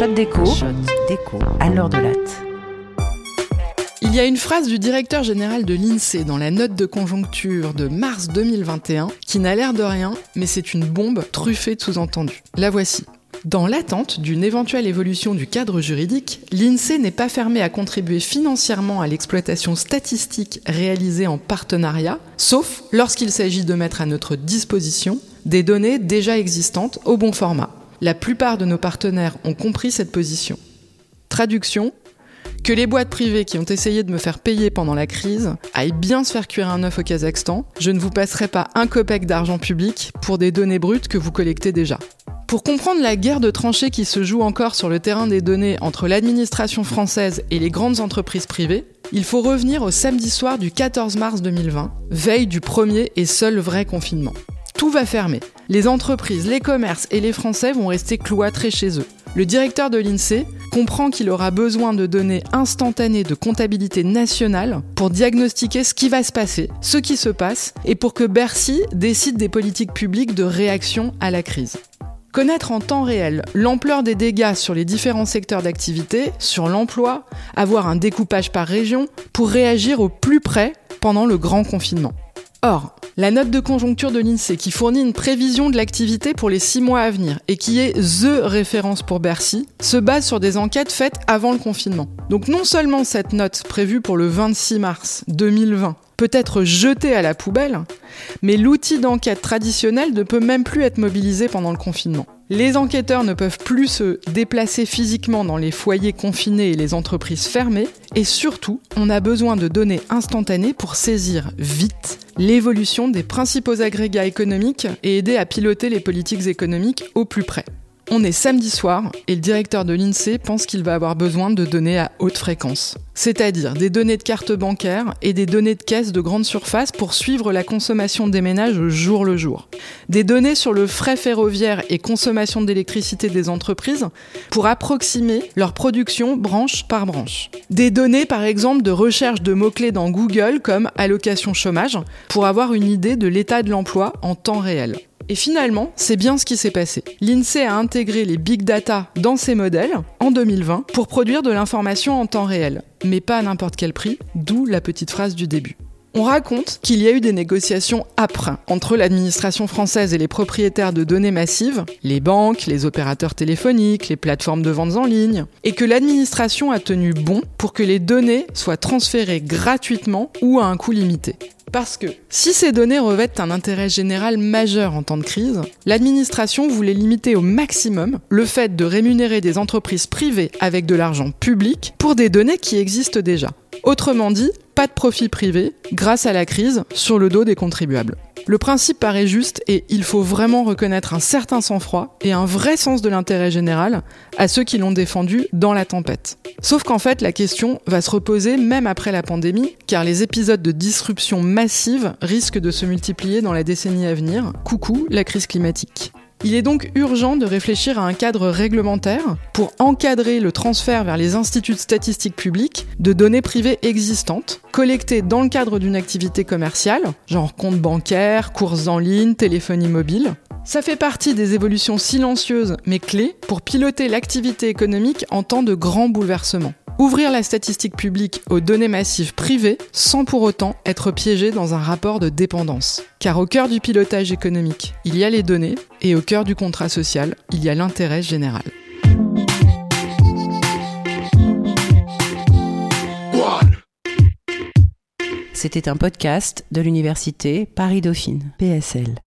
Shot déco. Shot déco. À l'heure de latte. Il y a une phrase du directeur général de l'INSEE dans la note de conjoncture de mars 2021 qui n'a l'air de rien, mais c'est une bombe truffée de sous-entendus. La voici. Dans l'attente d'une éventuelle évolution du cadre juridique, l'INSEE n'est pas fermé à contribuer financièrement à l'exploitation statistique réalisée en partenariat, sauf lorsqu'il s'agit de mettre à notre disposition des données déjà existantes au bon format. La plupart de nos partenaires ont compris cette position. Traduction que les boîtes privées qui ont essayé de me faire payer pendant la crise aillent bien se faire cuire un œuf au Kazakhstan, je ne vous passerai pas un copec d'argent public pour des données brutes que vous collectez déjà. Pour comprendre la guerre de tranchées qui se joue encore sur le terrain des données entre l'administration française et les grandes entreprises privées, il faut revenir au samedi soir du 14 mars 2020, veille du premier et seul vrai confinement. Tout va fermer. Les entreprises, les commerces et les Français vont rester cloîtrés chez eux. Le directeur de l'INSEE comprend qu'il aura besoin de données instantanées de comptabilité nationale pour diagnostiquer ce qui va se passer, ce qui se passe, et pour que Bercy décide des politiques publiques de réaction à la crise. Connaître en temps réel l'ampleur des dégâts sur les différents secteurs d'activité, sur l'emploi, avoir un découpage par région pour réagir au plus près pendant le grand confinement. Or, la note de conjoncture de l'INSEE qui fournit une prévision de l'activité pour les six mois à venir et qui est THE référence pour Bercy se base sur des enquêtes faites avant le confinement. Donc non seulement cette note prévue pour le 26 mars 2020 peut être jetée à la poubelle, mais l'outil d'enquête traditionnel ne peut même plus être mobilisé pendant le confinement. Les enquêteurs ne peuvent plus se déplacer physiquement dans les foyers confinés et les entreprises fermées, et surtout, on a besoin de données instantanées pour saisir vite l'évolution des principaux agrégats économiques et aider à piloter les politiques économiques au plus près. On est samedi soir et le directeur de l'INSEE pense qu'il va avoir besoin de données à haute fréquence, c'est-à-dire des données de carte bancaire et des données de caisse de grande surface pour suivre la consommation des ménages jour le jour. Des données sur le frais ferroviaire et consommation d'électricité des entreprises pour approximer leur production branche par branche. Des données par exemple de recherche de mots-clés dans Google comme allocation chômage pour avoir une idée de l'état de l'emploi en temps réel. Et finalement, c'est bien ce qui s'est passé. L'INSEE a intégré les big data dans ses modèles en 2020 pour produire de l'information en temps réel, mais pas à n'importe quel prix, d'où la petite phrase du début. On raconte qu'il y a eu des négociations âpres entre l'administration française et les propriétaires de données massives, les banques, les opérateurs téléphoniques, les plateformes de ventes en ligne, et que l'administration a tenu bon pour que les données soient transférées gratuitement ou à un coût limité. Parce que si ces données revêtent un intérêt général majeur en temps de crise, l'administration voulait limiter au maximum le fait de rémunérer des entreprises privées avec de l'argent public pour des données qui existent déjà. Autrement dit, pas de profit privé grâce à la crise sur le dos des contribuables. Le principe paraît juste et il faut vraiment reconnaître un certain sang-froid et un vrai sens de l'intérêt général à ceux qui l'ont défendu dans la tempête. Sauf qu'en fait, la question va se reposer même après la pandémie, car les épisodes de disruption massive risquent de se multiplier dans la décennie à venir. Coucou, la crise climatique. Il est donc urgent de réfléchir à un cadre réglementaire pour encadrer le transfert vers les instituts de statistiques publiques de données privées existantes, collectées dans le cadre d'une activité commerciale, genre compte bancaire, courses en ligne, téléphonie mobile. Ça fait partie des évolutions silencieuses mais clés pour piloter l'activité économique en temps de grands bouleversements. Ouvrir la statistique publique aux données massives privées sans pour autant être piégé dans un rapport de dépendance. Car au cœur du pilotage économique, il y a les données et au cœur du contrat social, il y a l'intérêt général. C'était un podcast de l'université Paris-Dauphine, PSL.